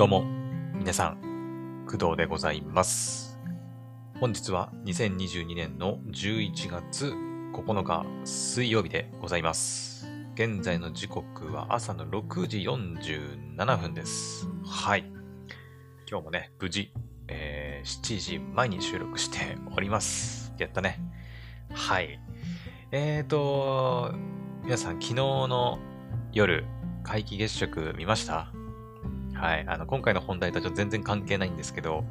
どうも、皆さん、工藤でございます。本日は2022年の11月9日水曜日でございます。現在の時刻は朝の6時47分です。はい。今日もね、無事、えー7時前に収録しております。やったね。はい。えーと、皆さん、昨日の夜、皆既月食見ました？はい。あの、今回の本題とはちょっと全然関係ないんですけど、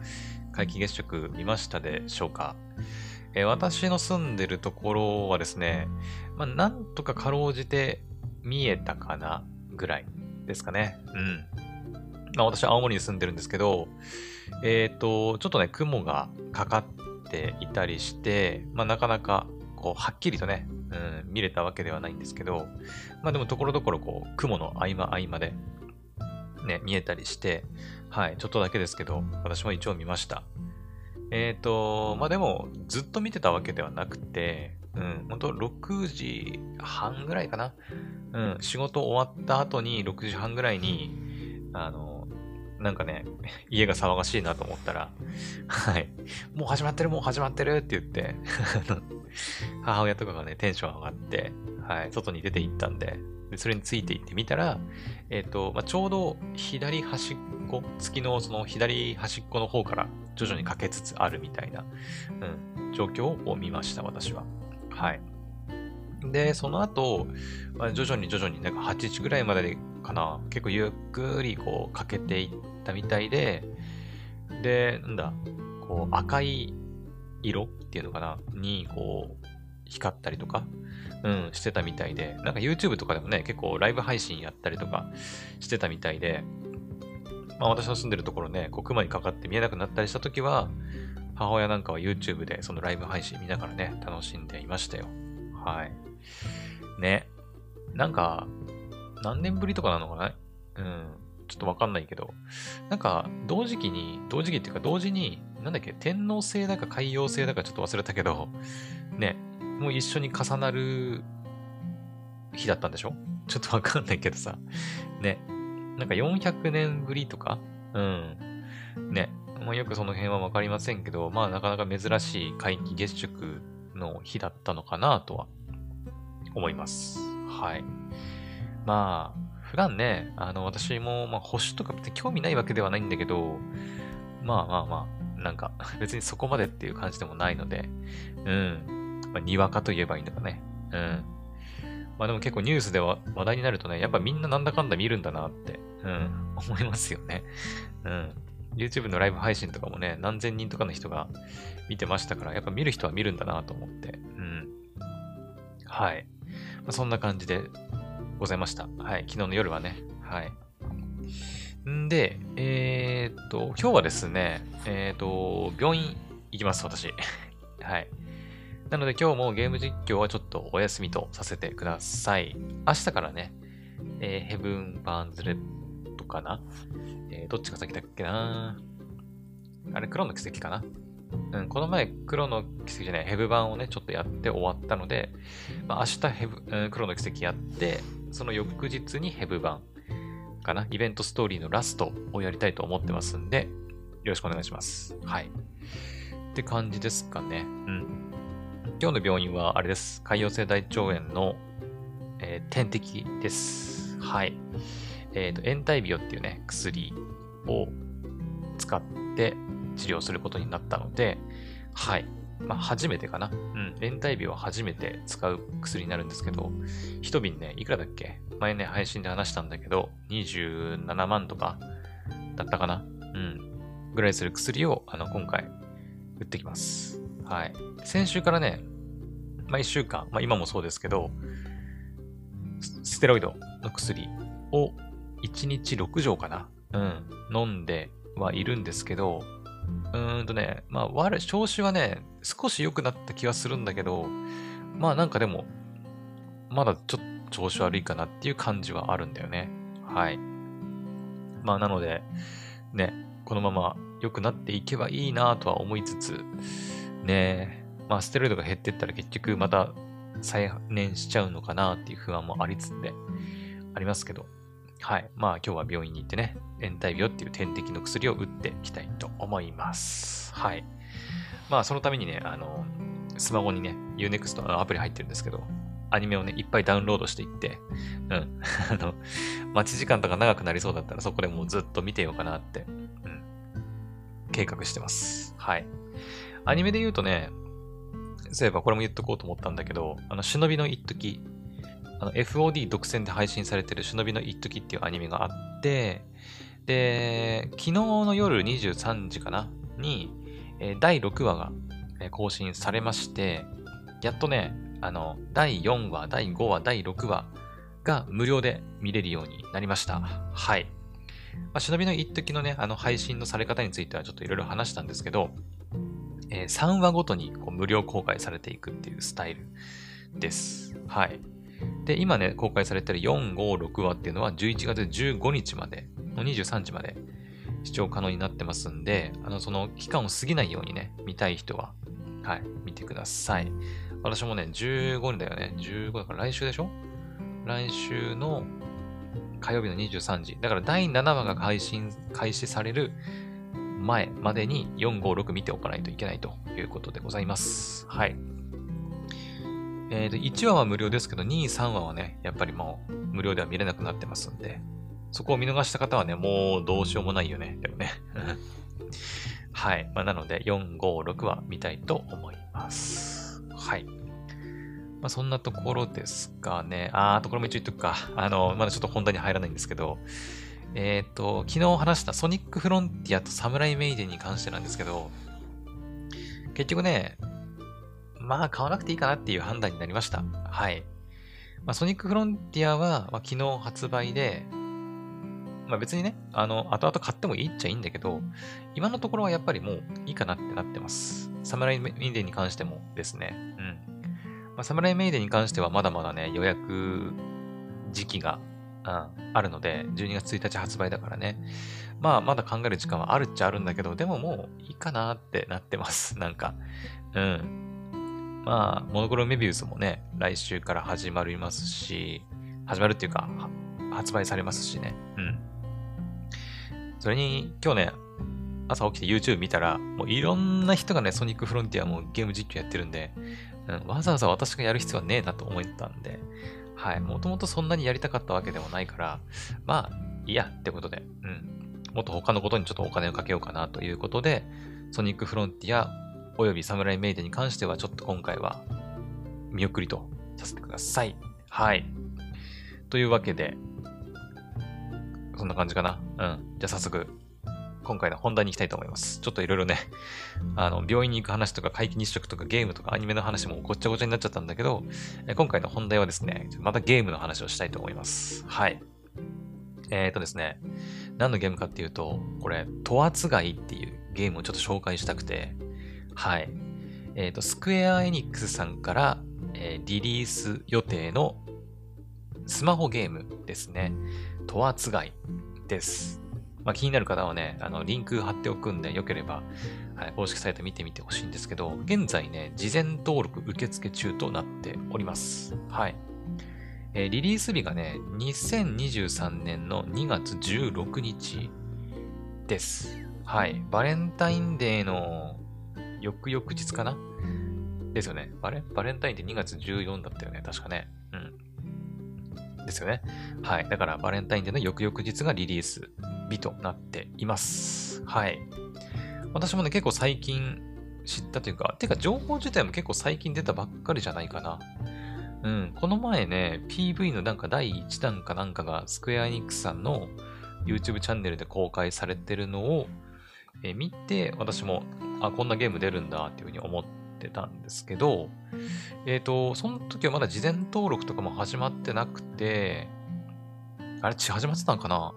皆既月食見ましたでしょうか、え私の住んでるところはですね、まあ、なんとかかろうじて見えたかなぐらいですかね。うん。まあ、私は青森に住んでるんですけど、えっ、と、ちょっとね、雲がかかっていたりして、まあ、なかなか、こう、はっきりとね、うん、見れたわけではないんですけど、まあでも、ところどころ、こう、雲の合間合間で、ね、見えたりして、はい、ちょっとだけですけど、私も一応見ました。えっ、と、まあでも、ずっと見てたわけではなくて、うん、ほんと6時半ぐらいかな。うん、仕事終わった後に6時半ぐらいに、あの、なんかね、家が騒がしいなと思ったら、はい、もう始まってる、もう始まってるって言って、母親とかがね、テンション上がって、はい、外に出て行ったん、ででそれについて行ってみたら、えっ、と、まあ、ちょうど左端っこ、月のその左端っこの方から徐々にかけつつあるみたいな、うん、状況を見ました、私は。はい。で、その後、まあ、徐々に徐々になんか8時ぐらいまでかな、結構ゆっくりこうかけていったみたいで、で、なんだ、こう赤い色っていうのかな、にこう光ったりとか、うん、してたみたいで、なんか YouTube とかでもね、結構ライブ配信やったりとかしてたみたいで、まあ私の住んでるところね、こう熊にかかって見えなくなったりしたときは、母親なんかは YouTube でそのライブ配信見ながらね、楽しんでいましたよ。はい。ね。なんか、何年ぶりとかなのかな？うん。ちょっとわかんないけど、なんか、同時期に、同時期っていうか同時に、なんだっけ、天皇制だか海洋制だかちょっと忘れたけど、ね、もう一緒に重なる日だったんでしょ？ちょっとわかんないけどさ。ね。なんか400年ぶりとか？うん。ね。もうよくその辺はわかりませんけど、まあなかなか珍しい皆既月食の日だったのかなとは思います。はい。まあ、普段ね、あの、私も、まあ、星とか別に興味ないわけではないんだけど、まあまあまあ、なんか、別にそこまでっていう感じでもないので、うん。まあ、にわかと言えばいいのかね。うん。まあでも結構ニュースでは話題になるとね、やっぱみんななんだかんだ見るんだなって、うん、思いますよね。うん。YouTube のライブ配信とかもね、何千人とかの人が見てましたから、やっぱ見る人は見るんだなと思って、うん。はい。まあ、そんな感じでございました。はい。昨日の夜はね。はい。んで、えーっと、今日はですね、えーっと、病院行きます、私。はい。なので今日もゲーム実況はちょっとお休みとさせてください。明日からね、えーヘブン・バーンズ・レッドかな、えーどっちが先だっけな？あれ、黒の奇跡かな？うん、この前、黒の奇跡じゃない、ヘブ版をね、ちょっとやって終わったので、まあ、明日ヘブ、うん黒の奇跡やって、その翌日にヘブ版かな、イベントストーリーのラストをやりたいと思ってますんで、よろしくお願いします。はい。って感じですかね。うん。今日の病院はあれです。潰瘍性大腸炎の、えー点滴です。はい。えっ、と、延滞病っていうね、薬を使って治療することになったので、はい。まあ、初めてかな。うん。延滞病は初めて使う薬になるんですけど、一瓶ね、いくらだっけ？前ね、配信で話したんだけど、27万とかだったかなうん。ぐらいする薬を、あの、今回、打ってきます。はい。先週からね、まあ、1週間、まあ、今もそうですけど、ステロイドの薬を1日6錠かな？うん。飲んではいるんですけど、うーんとね、まあ、悪い、調子はね、少し良くなった気はするんだけど、まあなんかでも、まだちょっと調子悪いかなっていう感じはあるんだよね。はい。まあなので、ね、このまま良くなっていけばいいなとは思いつつ、ね、まあステロイドが減ってったら結局また再燃しちゃうのかなっていう不安もありつつで、ありますけど、はい。まあ今日は病院に行ってね、延滞病っていう点滴の薬を打っていきたいと思います。はい。まあそのためにね、あの、スマホにね、Unext のアプリ入ってるんですけど、アニメをね、いっぱいダウンロードしていって、うん。あの、待ち時間とか長くなりそうだったらそこでもうずっと見てようかなって、うん。計画してます。はい。アニメで言うとね、そういえばこれも言っとこうと思ったんだけど、あの、忍びの一時、あの、FOD 独占で配信されてる忍びの一時っていうアニメがあって、で、昨日の夜23時かなに、え、第6話が、更新されまして、やっとね、あの、第4話、第5話、第6話が無料で見れるようになりました。はい。まあ、忍びの一時のね、あの配信のされ方についてはちょっといろいろ話したんですけど、えー、3話ごとにこう無料公開されていくっていうスタイルです。はい。で、今ね、公開されてる4、5、6話っていうのは11月15日まで、の23時まで視聴可能になってますんで、あの、その期間を過ぎないようにね、見たい人は、はい、見てください。私もね、15日だよね。15だから来週でしょ？来週の火曜日の23時。だから第7話が配信、開始される前までに4、5、6見ておかないといけないということでございます。はい。えっ、ー、と、1話は無料ですけど、2、3話はね、やっぱりもう無料では見れなくなってますんで、そこを見逃した方はね、もうどうしようもないよね。でもね。はい。まあ、なので、4、5、6は見たいと思います。はい。まあ、そんなところですかね。あー、とこれも一応言っとくか。あの、まだちょっと本題に入らないんですけど、えっ、ー、と、昨日話したソニックフロンティアとサムライメイデンに関してなんですけど、結局ね、まあ買わなくていいかなっていう判断になりました。はい。まあ、ソニックフロンティアは、まあ、昨日発売で、まあ別にね、あの、後々買ってもいいっちゃいいんだけど、今のところはやっぱりもういいかなってなってます。サムライメイデンに関してもですね。うん。まあ、サムライメイデンに関してはまだまだね、予約時期が、うん、あるので、12月1日発売だからね。まあ、まだ考える時間はあるっちゃあるんだけど、でももういいかなってなってます。なんか。うん。まあ、モノクロメビウスもね、来週から始まりますし、始まるっていうか、発売されますしね。うん。それに、今日ね、朝起きて YouTube 見たら、もういろんな人がね、ソニックフロンティアもゲーム実況やってるんで、うん、わざわざ私がやる必要はねえなと思ったんで、はい。もともとそんなにやりたかったわけでもないから、まあ、いいやってことで、うん。もっと他のことにちょっとお金をかけようかなということで、ソニックフロンティアおよびサムライメイデンに関してはちょっと今回は見送りとさせてください。はい。というわけで、そんな感じかな。うん。じゃあ早速、今回の本題に行きたいと思います。ちょっといろいろね、あの、病院に行く話とか、皆既日食とかゲームとかアニメの話もごっちゃごちゃになっちゃったんだけど、今回の本題はですね、またゲームの話をしたいと思います。はい。えーとですね、何のゲームかっていうと、これ、トアツガイっていうゲームをちょっと紹介したくて、はい。えっ、ー、と、スクエアエニックスさんから、えー、リリース予定のスマホゲームですね。とはつがいです。まあ、気になる方はね、あの、リンク貼っておくんで、よければ、はい、公式サイト見てみてほしいんですけど、現在ね、事前登録受付中となっております。はい。えー、リリース日がね、2023年の2月16日です。はい。バレンタインデーの翌々日かな？ですよね。バレバレンタインって2月14だったよね。確かね。ですよね。はい。だからバレンタインデーの翌々日がリリース日となっています。はい。私もね、結構最近知ったというか、てか情報自体も結構最近出たばっかりじゃないかな。うん。この前ね、PV のなんか第1弾かなんかがスクエアエニックスさんの YouTube チャンネルで公開されてるのを、え見て、私も、あ、こんなゲーム出るんだっていうふうに思ってたんですけど、えっ、ー、と、その時はまだ事前登録とかも始まってなくて、あれ、ち、始まってたんかな？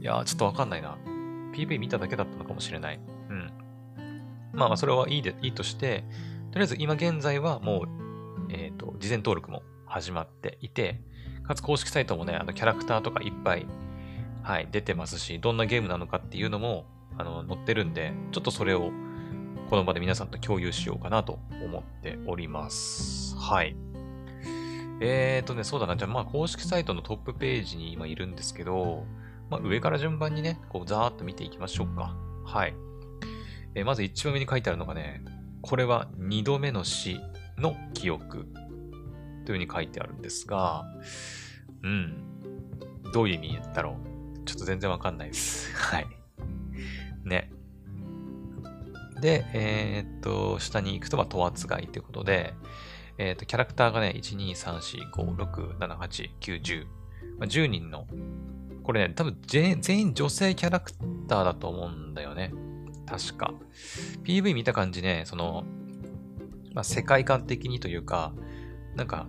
いやちょっとわかんないな。PV 見ただけだったのかもしれない。うん。まあまあ、それはいいで、いいとして、とりあえず今現在はもう、えっ、ー、と、事前登録も始まっていて、かつ公式サイトもね、あの、キャラクターとかいっぱい、はい、出てますし、どんなゲームなのかっていうのも、あの、載ってるんで、ちょっとそれをこの場で皆さんと共有しようかなと思っております。はい。えーとね、そうだな。じゃあ、まあ、公式サイトのトップページに今いるんですけど、まあ、上から順番にね、こう、ざーっと見ていきましょうか。はい。えー、まず一番目に書いてあるのがね、これは二度目の死の記憶というふうに書いてあるんですが、うん。どういう意味だろうちょっと全然わかんないです。はい。ね。で、えー、っと、下に行くと、まあ、等圧外ということで、えー、っと、キャラクターがね、1、2、3、4、5、6、7、8、9、10。まあ、10人の、これね、多分全員女性キャラクターだと思うんだよね。確か。PV 見た感じね、その、まあ、世界観的にというか、なんか、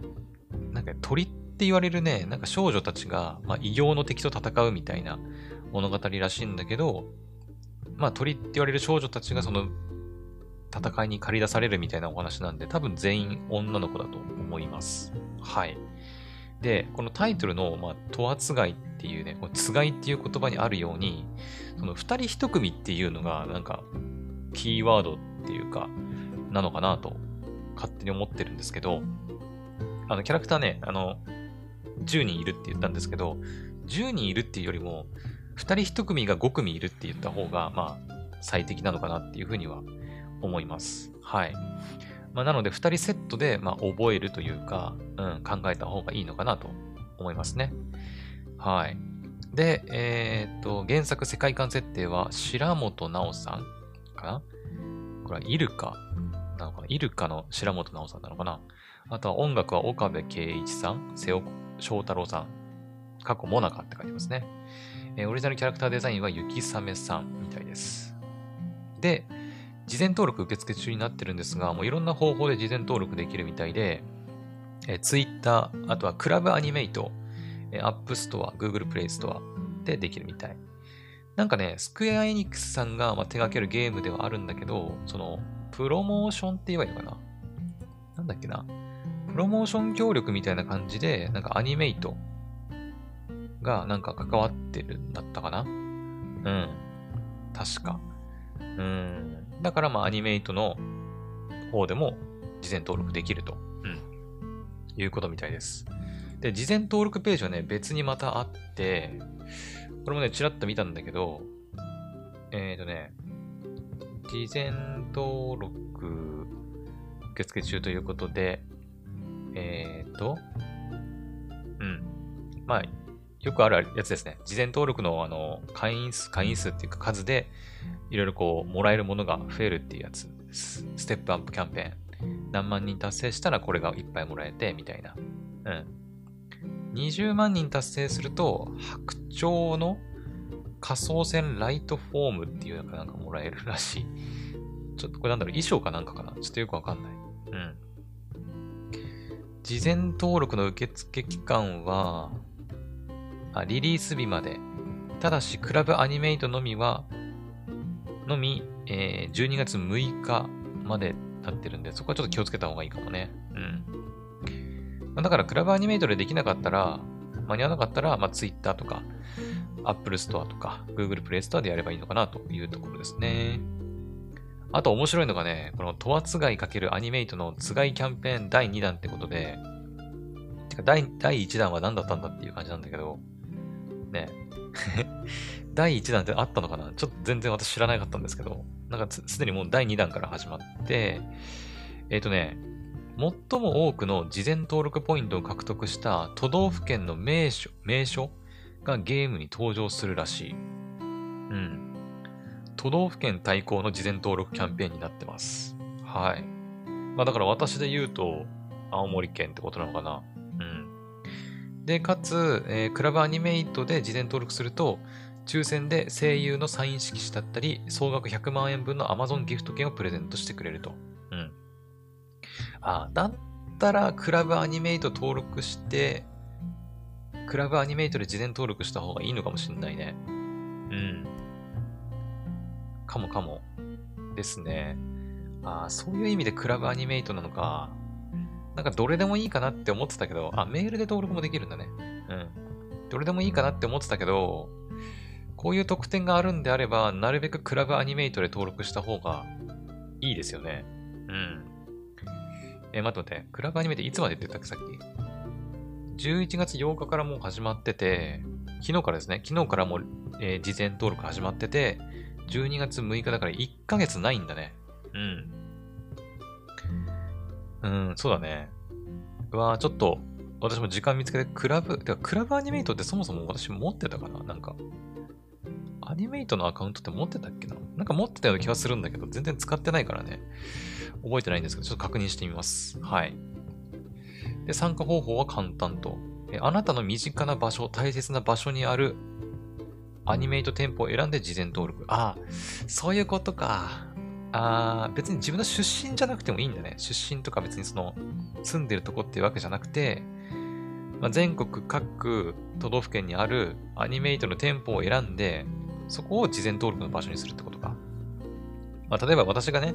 なんか鳥って言われるね、なんか少女たちが、まあ、異形の敵と戦うみたいな物語らしいんだけど、まあ鳥って言われる少女たちがその戦いに駆り出されるみたいなお話なんで、多分全員女の子だと思います。はい。で、このタイトルの、まあ、トアツガイっていうね、このつがいっていう言葉にあるように、その二人一組っていうのが、なんか、キーワードっていうか、なのかなと、勝手に思ってるんですけど、あの、キャラクターね、あの、10人いるって言ったんですけど、10人いるっていうよりも、2人1組が5組いるって言った方が、まあ、最適なのかなっていうふうには思います。はい。まあ、なので、2人セットで、まあ、覚えるというか、うん、考えた方がいいのかなと思いますね。はい。で、えー、っと、原作世界観設定は、白本直さんかな？これはイルカなのかな？イルカの白本直さんなのかな？あとは音楽は岡部圭一さん、瀬尾翔太郎さん、過去モナカって書いてますね。えー、オリジナルキャラクターデザインは雪雨さんみたいです。で、事前登録受付中になってるんですが、もういろんな方法で事前登録できるみたいで、えー、Twitter、あとはクラブアニメイト、えー、App Store、Google Play Store でできるみたい。なんかね、スクエアエニックスさんが、まあ、手掛けるゲームではあるんだけど、その、プロモーションって言えばいいのかな？なんだっけな？プロモーション協力みたいな感じで、なんかアニメイトがなんか関わってるんだったかな？うん。確か。うん。だからまあアニメイトの方でも事前登録できると。うん。いうことみたいです。で、事前登録ページはね、別にまたあって、これもね、ちらっと見たんだけど、えっ、ー、とね、事前登録受付中ということで、えっ、ー、と、うん。まあ、よくあるやつですね。事前登録のあの会員数、会員数っていうか数で、いろいろこう、もらえるものが増えるっていうやつです。ステップアップキャンペーン。何万人達成したらこれがいっぱいもらえて、みたいな。うん。20万人達成すると、白鳥の仮想戦ライトフォームっていうのがなんかもらえるらしい。ちょっとこれなんだろう、衣装かなんかかな？ちょっとよくわかんない。うん。事前登録の受付期間は、あ、リリース日まで。ただし、クラブアニメイトのみは、のみ、えー、12月6日まで経ってるんで、そこはちょっと気をつけた方がいいかもね。うん。まあ、だから、クラブアニメイトでできなかったら、間に合わなかったら、まあ、Twitter とか、Apple Store とか、Google Play Store でやればいいのかなというところですね。あと面白いのがね、このトワツガイ×アニメイトのつがいキャンペーン第2弾ってことで、てか第第1弾は何だったんだっていう感じなんだけど、ね。第1弾ってあったのかな？ちょっと全然私知らなかったんですけど、なんかすでにもう第2弾から始まって、えっ、ー、とね、最も多くの事前登録ポイントを獲得した都道府県の名所、名所がゲームに登場するらしい。うん。都道府県対抗の事前登録キャンペーンになってます。はい。まあだから私で言うと、青森県ってことなのかな？で、かつ、えー、クラブアニメイトで事前登録すると、抽選で声優のサイン色紙だったり、総額100万円分の Amazon ギフト券をプレゼントしてくれると。うん。あ、だったら、クラブアニメイト登録して、クラブアニメイトで事前登録した方がいいのかもしんないね。うん。かもかも。ですね。あそういう意味でクラブアニメイトなのか。なんかどれでもいいかなって思ってたけど、あ、メールで登録もできるんだね。うん。どれでもいいかなって思ってたけど、こういう特典があるんであれば、なるべくクラブアニメイトで登録した方がいいですよね。うん。え待って待って。クラブアニメイトいつまでって言ったっけさっき？11月8日からもう始まってて、昨日からですね、昨日からもう、えー、事前登録始まってて、12月6日だから1ヶ月ないんだね。うん。うん、そうだね。うわちょっと、私も時間見つけて、クラブ、てか、クラブアニメイトってそもそも私持ってたかな？なんか、アニメイトのアカウントって持ってたっけな？なんか持ってたような気がするんだけど、全然使ってないからね。覚えてないんですけど、ちょっと確認してみます。はい。で、参加方法は簡単と。えあなたの身近な場所、大切な場所にあるアニメイト店舗を選んで事前登録。ああ、そういうことか。ああ、別に自分の出身じゃなくてもいいんだね。出身とか別にその、住んでるとこっていうわけじゃなくて、まあ、全国各都道府県にあるアニメイトの店舗を選んで、そこを事前登録の場所にするってことか。まあ、例えば私がね、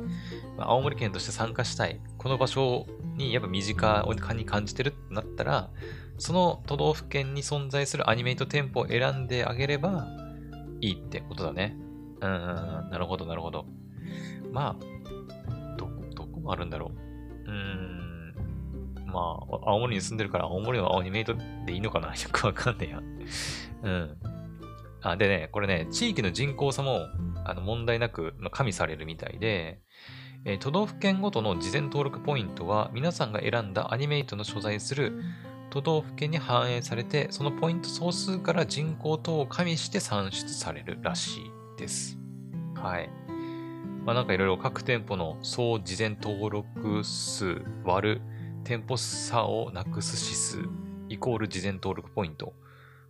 青森県として参加したい、この場所にやっぱ身近に感じてるってなったら、その都道府県に存在するアニメイト店舗を選んであげればいいってことだね。うん、なるほど、なるほど。まあ、ど、どこもあるんだろう。うーん。まあ、青森に住んでるから青森はアニメイトでいいのかな？よくわかんねえや。うん。あ、でね、これね、地域の人口差も、あの、問題なく、まあ、加味されるみたいで、えー、都道府県ごとの事前登録ポイントは、皆さんが選んだアニメイトの所在する都道府県に反映されて、そのポイント総数から人口等を加味して算出されるらしいです。はい。まあなんかいろいろ各店舗の総事前登録数割る店舗差をなくす指数イコール事前登録ポイント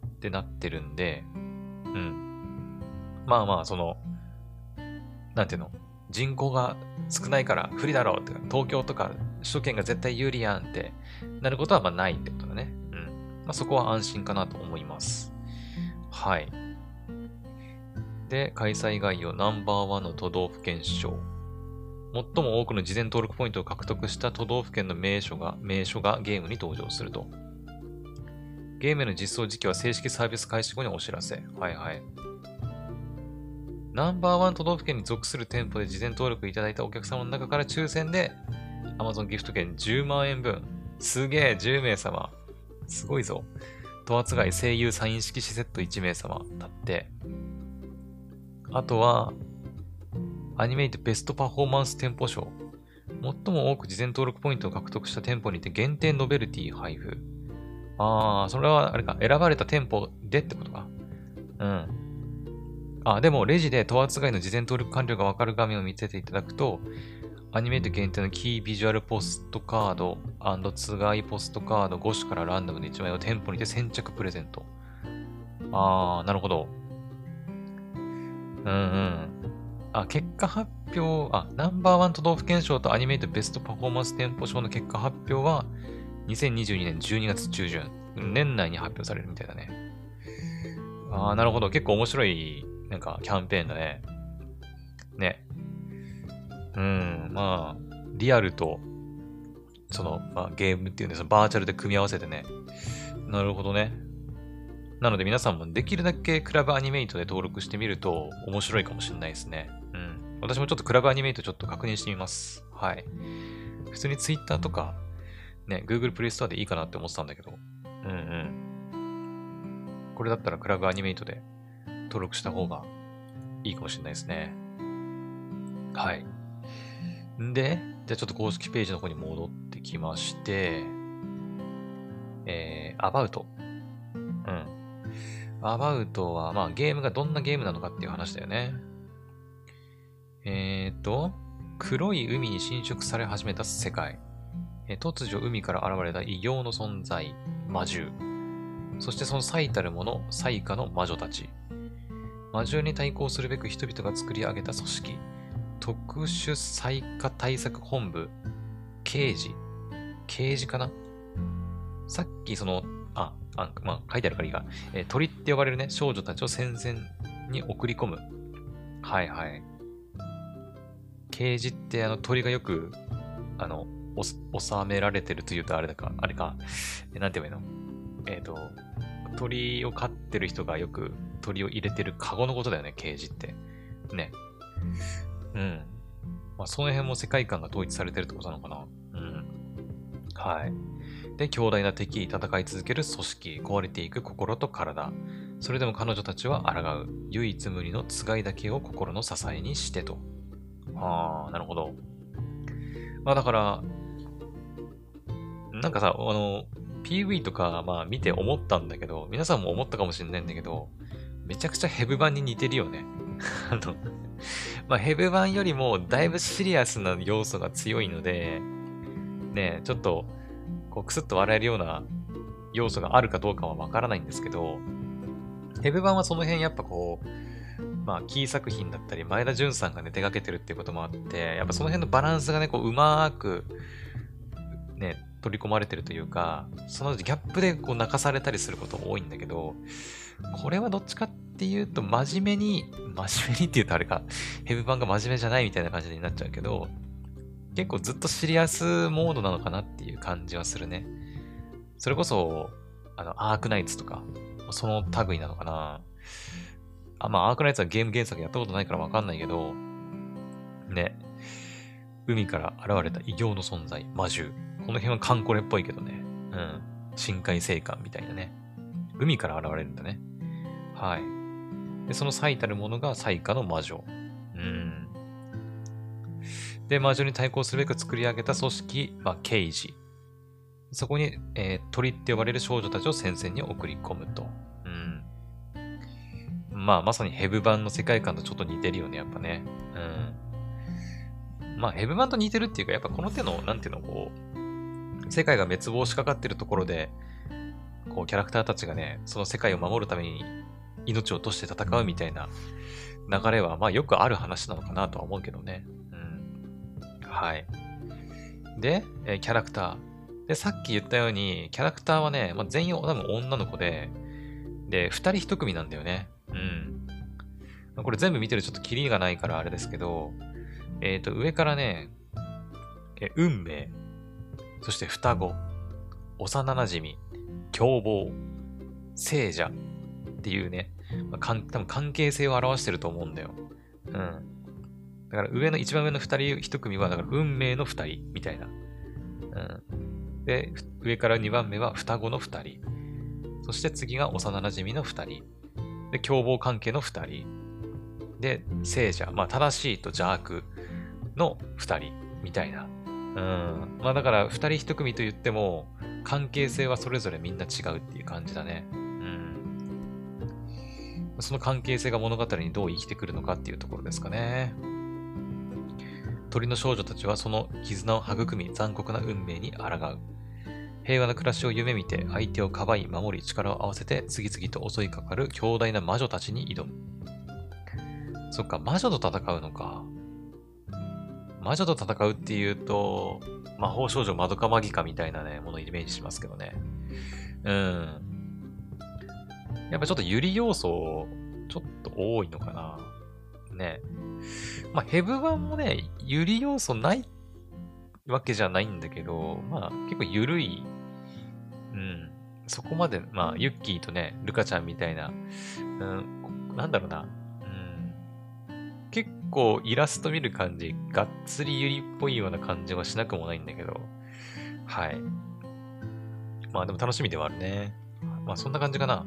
ってなってるんで、うん。まあまあ、その、なんていうの？人口が少ないから不利だろうって東京とか首都圏が絶対有利やんってなることはまあないってことだね。うん。まあそこは安心かなと思います。はい。で、開催概要ナンバーワンの都道府県賞。最も多くの事前登録ポイントを獲得した都道府県の名所が、名所がゲームに登場すると。ゲームの実装時期は正式サービス開始後にお知らせ。はいはい。ナンバーワン都道府県に属する店舗で事前登録いただいたお客様の中から抽選で Amazon ギフト券10万円分。すげえ、10名様。すごいぞ。ト圧街声優サイン色紙セット1名様だって。あとは、アニメイトベストパフォーマンス店舗賞。最も多く事前登録ポイントを獲得した店舗にて限定ノベルティ配布。ああ、それはあれか、選ばれた店舗でってことか。うん。あ、でもレジで等圧外の事前登録完了がわかる画面を見せていただくと、アニメート限定のキービジュアルポストカードつがいポストカード5種からランダムで1枚を店舗にて先着プレゼント。あー、なるほど。うん。あ、結果発表、あ、ナンバーワン都道府県賞とアニメートベストパフォーマンス店舗賞の結果発表は、2022年12月中旬、年内に発表されるみたいだね。ああ、なるほど。結構面白い、なんか、キャンペーンだね。ね。うん、まあ、リアルと、その、まあ、ゲームっていうんですバーチャルで組み合わせてね。なるほどね。なので皆さんもできるだけクラブアニメイトで登録してみると面白いかもしれないですね。うん。私もちょっとクラブアニメイトちょっと確認してみます。はい。普通に Twitter とかね、Google Play Store でいいかなって思ってたんだけど、うんうん。これだったらクラブアニメイトで登録した方がいいかもしれないですね。はい。んで、じゃあちょっと公式ページの方に戻ってきまして、えー、アバウト。うん。アバウトは、まあゲームがどんなゲームなのかっていう話だよね。えーと、黒い海に侵食され始めた世界。え突如海から現れた異形の存在、魔獣。そしてその最たるもの、最下の魔女たち。魔獣に対抗するべく人々が作り上げた組織、特殊災下対策本部、刑事。刑事かな？さっきその、あ、あまあ、書いてあるからいいか。えー、鳥って呼ばれるね、少女たちを戦線に送り込む。はいはい。刑事ってあの鳥がよく、あの、収められてるというとあれだか、あれか、えなんて言えばいいの？えっ、ー、と、鳥を飼ってる人がよく鳥を入れてるカゴのことだよね、ケージって。ね。うん。まあ、その辺も世界観が統一されてるってことなのかな。うん。はい。で、強大な敵戦い続ける組織、壊れていく心と体。それでも彼女たちは抗う。唯一無二のつがいだけを心の支えにしてと。ああ、なるほど。まあだから、なんかさ、あの、PV とか、まあ見て思ったんだけど、皆さんも思ったかもしれないんだけど、めちゃくちゃヘブ版に似てるよね。あの、まあヘブ版よりもだいぶシリアスな要素が強いので、ね、ちょっと、こう、くすっと笑えるような要素があるかどうかはわからないんですけど、ヘブ版はその辺やっぱこう、まあ、キー作品だったり、前田純さんがね、手掛けてるっていうこともあって、やっぱその辺のバランスがね、こう、うまく、ね、取り込まれてるというか、そのギャップでこう泣かされたりすることも多いんだけど、これはどっちかっていうと、真面目に、真面目にって言うとあれか、ヘブ版が真面目じゃないみたいな感じになっちゃうけど、結構ずっとシリアスモードなのかなっていう感じはするね。それこそ、あの、アークナイツとか、その類なのかな。あ、まあ、アークナイツはゲーム原作やったことないからわかんないけど、ね。海から現れた異形の存在、魔獣。この辺はカンコレっぽいけどね。うん。深海生還みたいなね。海から現れるんだね。はい。で、その最たるものが最下の魔女。で、魔女に対抗するべく作り上げた組織、まあ、刑事。そこに、えー、鳥って呼ばれる少女たちを戦線に送り込むと。うん。まあ、まさにヘブ版の世界観とちょっと似てるよね、やっぱね。うん。まあ、ヘブ版と似てるっていうか、やっぱこの手の、なんていうの、こう、世界が滅亡しかかってるところで、こう、キャラクターたちがね、その世界を守るために命を落として戦うみたいな流れは、まあよくある話なのかなとは思うけどね。うん。はい。で、え、キャラクター。で、さっき言ったように、キャラクターはね、まあ、全員多分女の子で、で、二人一組なんだよね。うん。これ全部見てるちょっとキリがないからあれですけど、えっ、ー、と、上からね、え、運命、そして双子、幼馴染、凶暴、聖者っていうね、まあ、かん多分関係性を表してると思うんだよ。うん。だから上の一番上の二人一組は、だから運命の二人みたいな。うん。で、上から2番目は双子の2人。そして次が幼馴染の2人。で、凶暴関係の2人。で、聖者、まあ正しいと邪悪の2人みたいな。うん。まあだから2人1組と言っても、関係性はそれぞれみんな違うっていう感じだね。うん。その関係性が物語にどう生きてくるのかっていうところですかね。鳥の少女たちはその絆を育み残酷な運命に抗う。平和な暮らしを夢見て相手をかばい守り力を合わせて次々と襲いかかる強大な魔女たちに挑む。そっか、魔女と戦うのか。魔女と戦うっていうと、魔法少女マドカマギカみたいなね、ものをイメージしますけどね。うん。やっぱちょっとユリ要素、ちょっと多いのかな。ね。まあ、ヘブ版もね、ユリ要素ないわけじゃないんだけど、まあ、結構緩いうん。そこまで、まあ、ユッキーとね、ルカちゃんみたいな、うん、なんだろうな、うん。結構イラスト見る感じ、がっつりユリっぽいような感じはしなくもないんだけど、はい。まあでも楽しみではあるね。まあそんな感じかな。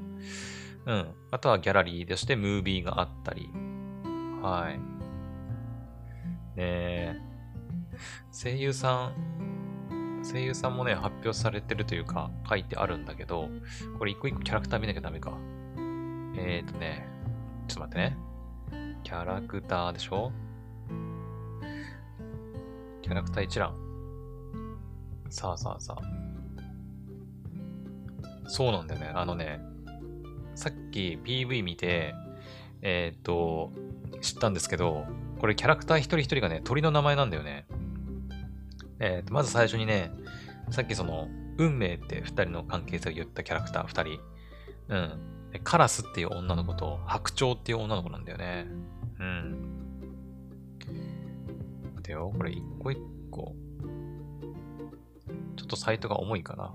うん。あとはギャラリーとしてムービーがあったり。はい。ねえ。声優さん、声優さんもね、発表されてるというか、書いてあるんだけど、これ一個一個キャラクター見なきゃダメか。えーとね、ちょっと待ってね。キャラクターでしょ？キャラクター一覧。さあさあさあ。そうなんだよね。あのね、さっき PV 見て、えっ、ー、と、知ったんですけど、これキャラクター一人一人がね、鳥の名前なんだよね。えー、とまず最初にね、さっきその、運命って二人の関係性を言ったキャラクター二人。うん。カラスっていう女の子と白鳥っていう女の子なんだよね。うん。待てよ、これ一個一個。ちょっとサイトが重いかな。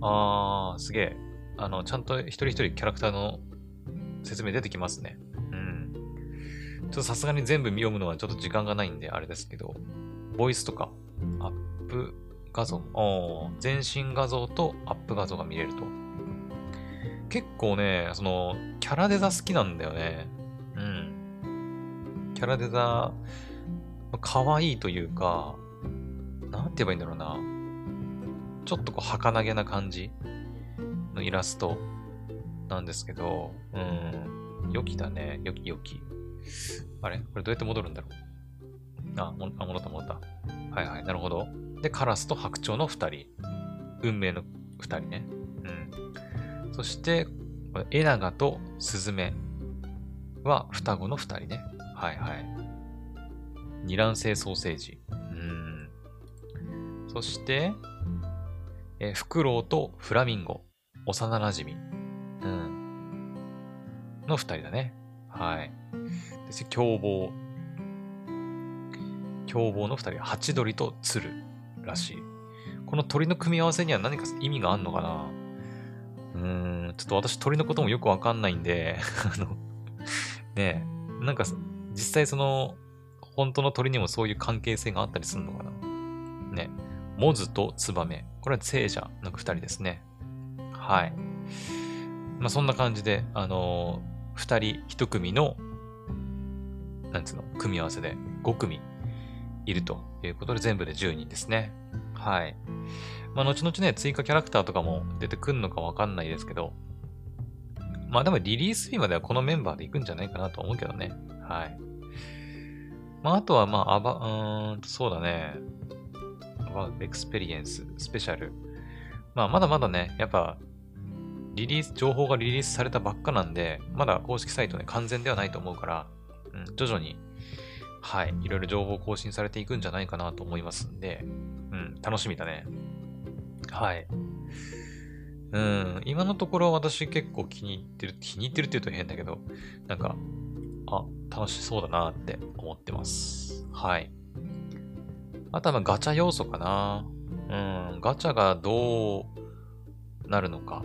あー、すげえ。あの、ちゃんと一人一人キャラクターの説明出てきますね。ちょっとさすがに全部読むのはちょっと時間がないんであれですけど、ボイスとか、アップ画像。全身画像とアップ画像が見れると。結構ね、その、キャラデザ好きなんだよね。うん。キャラデザ、可愛いというか、なんて言えばいいんだろうな。ちょっとこう、儚げな感じのイラストなんですけど、うん。良きだね。良き良き。あれ？これどうやって戻るんだろう？あ、もあ戻った戻った。はいはい。なるほど。で、カラスと白鳥の二人。運命の二人ね。うん。そして、エナガとスズメは双子の二人ね。はいはい。二卵性ソーセージ。うん。そして、えフクロウとフラミンゴ。幼馴染。うん。の二人だね。はい。で、凶暴。凶暴の二人は、ハチドリと鶴らしい。この鳥の組み合わせには何か意味があんのかな？うーん、ちょっと私鳥のこともよくわかんないんで あの、ねえ、なんか実際その、本当の鳥にもそういう関係性があったりするのかな？ね。モズとツバメ。これは聖者の二人ですね。はい。まあそんな感じで、あのー、二人一組の、なんつうの、組み合わせで5組いるということで、全部で10人ですね。はい。まあ、後々ね、追加キャラクターとかも出てくるのかわかんないですけど、まあでもリリース日まではこのメンバーで行くんじゃないかなと思うけどね。はい。まああとはまあ、アバ、うーんと、そうだね。アバエクスペリエンス、スペシャル。まあまだまだね、やっぱ、リリース、情報がリリースされたばっかなんで、まだ公式サイトね、完全ではないと思うから、うん、徐々にはい、いろいろ情報更新されていくんじゃないかなと思いますんで、うん、楽しみだね。はい。うん、今のところ私結構気に入ってる、気に入ってるって言うと変だけど、なんか、あ、楽しそうだなって思ってます。はい。あとはガチャ要素かな。うん、ガチャがどうなるのか。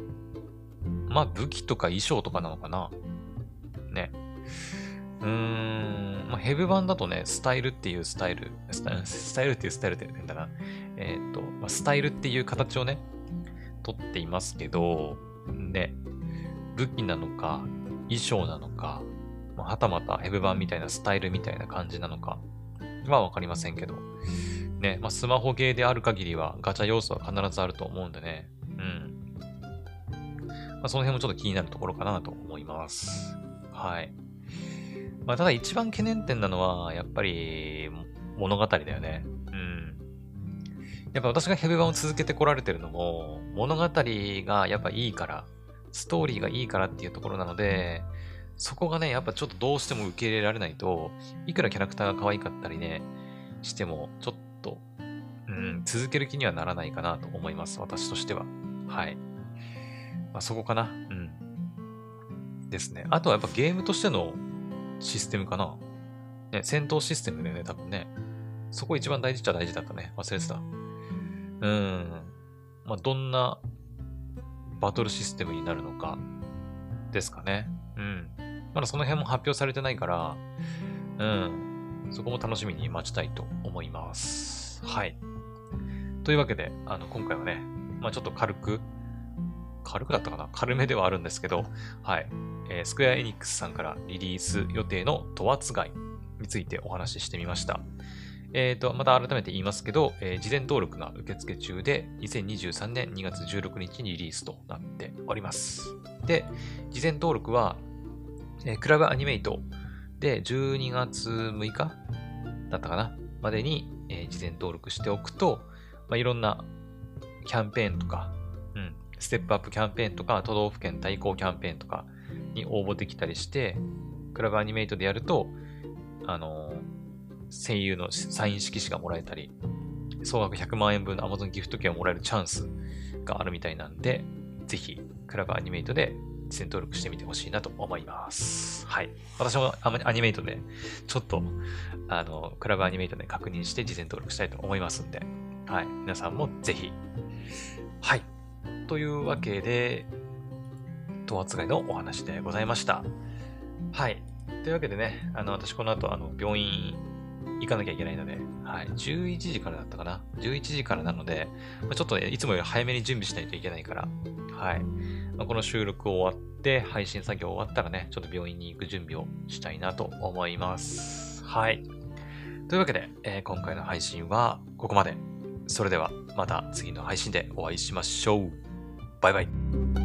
まあ武器とか衣装とかなのかな。ね。うーん、まあ、ヘブ版だとね、スタイルっていうスタイル、スタイルっていうスタイルって変だな。えっ、と、まあ、スタイルっていう形をね、とっていますけど、ね、武器なのか、衣装なのか、まあ、はたまたヘブ版みたいなスタイルみたいな感じなのかはわかりませんけど、ね、まあ、スマホゲーである限りはガチャ要素は必ずあると思うんでね、うん。まあ、その辺もちょっと気になるところかなと思います。はい。まあ、ただ一番懸念点なのは、やっぱり、物語だよね。うん。やっぱ私がヘビ版を続けてこられてるのも、物語がやっぱいいから、ストーリーがいいからっていうところなので、そこがね、やっぱちょっとどうしても受け入れられないと、いくらキャラクターが可愛かったりね、しても、ちょっと、うん、続ける気にはならないかなと思います。私としては。はい。まあ、そこかな。うん。ですね。あとはやっぱゲームとしてのシステムかな？ね、戦闘システムだよね、多分ね。そこ一番大事っちゃ大事だったね。忘れてた。うん。まあ、どんなバトルシステムになるのかですかね。うん。まだその辺も発表されてないから、うん。そこも楽しみに待ちたいと思います。はい。というわけで、あの、今回はね、まあちょっと軽く、軽くだったかな？軽めではあるんですけど、はい。えー、スクエアエニックスさんからリリース予定のトワツガイについてお話ししてみました。えっ、ー、と、また改めて言いますけど、えー、事前登録が受付中で、2023年2月16日にリリースとなっております。で、事前登録は、えー、クラブアニメイトで12月6日だったかなまでに、えー、事前登録しておくと、まあ、いろんなキャンペーンとか、うん、ステップアップキャンペーンとか、都道府県対抗キャンペーンとかに応募できたりして、クラブアニメイトでやると、あの声優のサイン色紙がもらえたり、総額100万円分の Amazon ギフト券をもらえるチャンスがあるみたいなんで、ぜひ、クラブアニメイトで実践登録してみてほしいなと思います。はい。私もアニメイトで、ちょっと、あの、クラブアニメイトで確認して実践登録したいと思いますんで、はい。皆さんもぜひ。はい。というわけで、頭圧外のお話でございました。はい。というわけでね、あの、私この後、あの、病院行かなきゃいけないので、はい。11時からだったかな？11時からなので、ま、ちょっとね、いつもより早めに準備しないといけないから、はい。ま、この収録終わって、配信作業終わったらね、ちょっと病院に行く準備をしたいなと思います。はい。というわけで、えー、今回の配信はここまで。それではまた次の配信でお会いしましょう。バイバイ。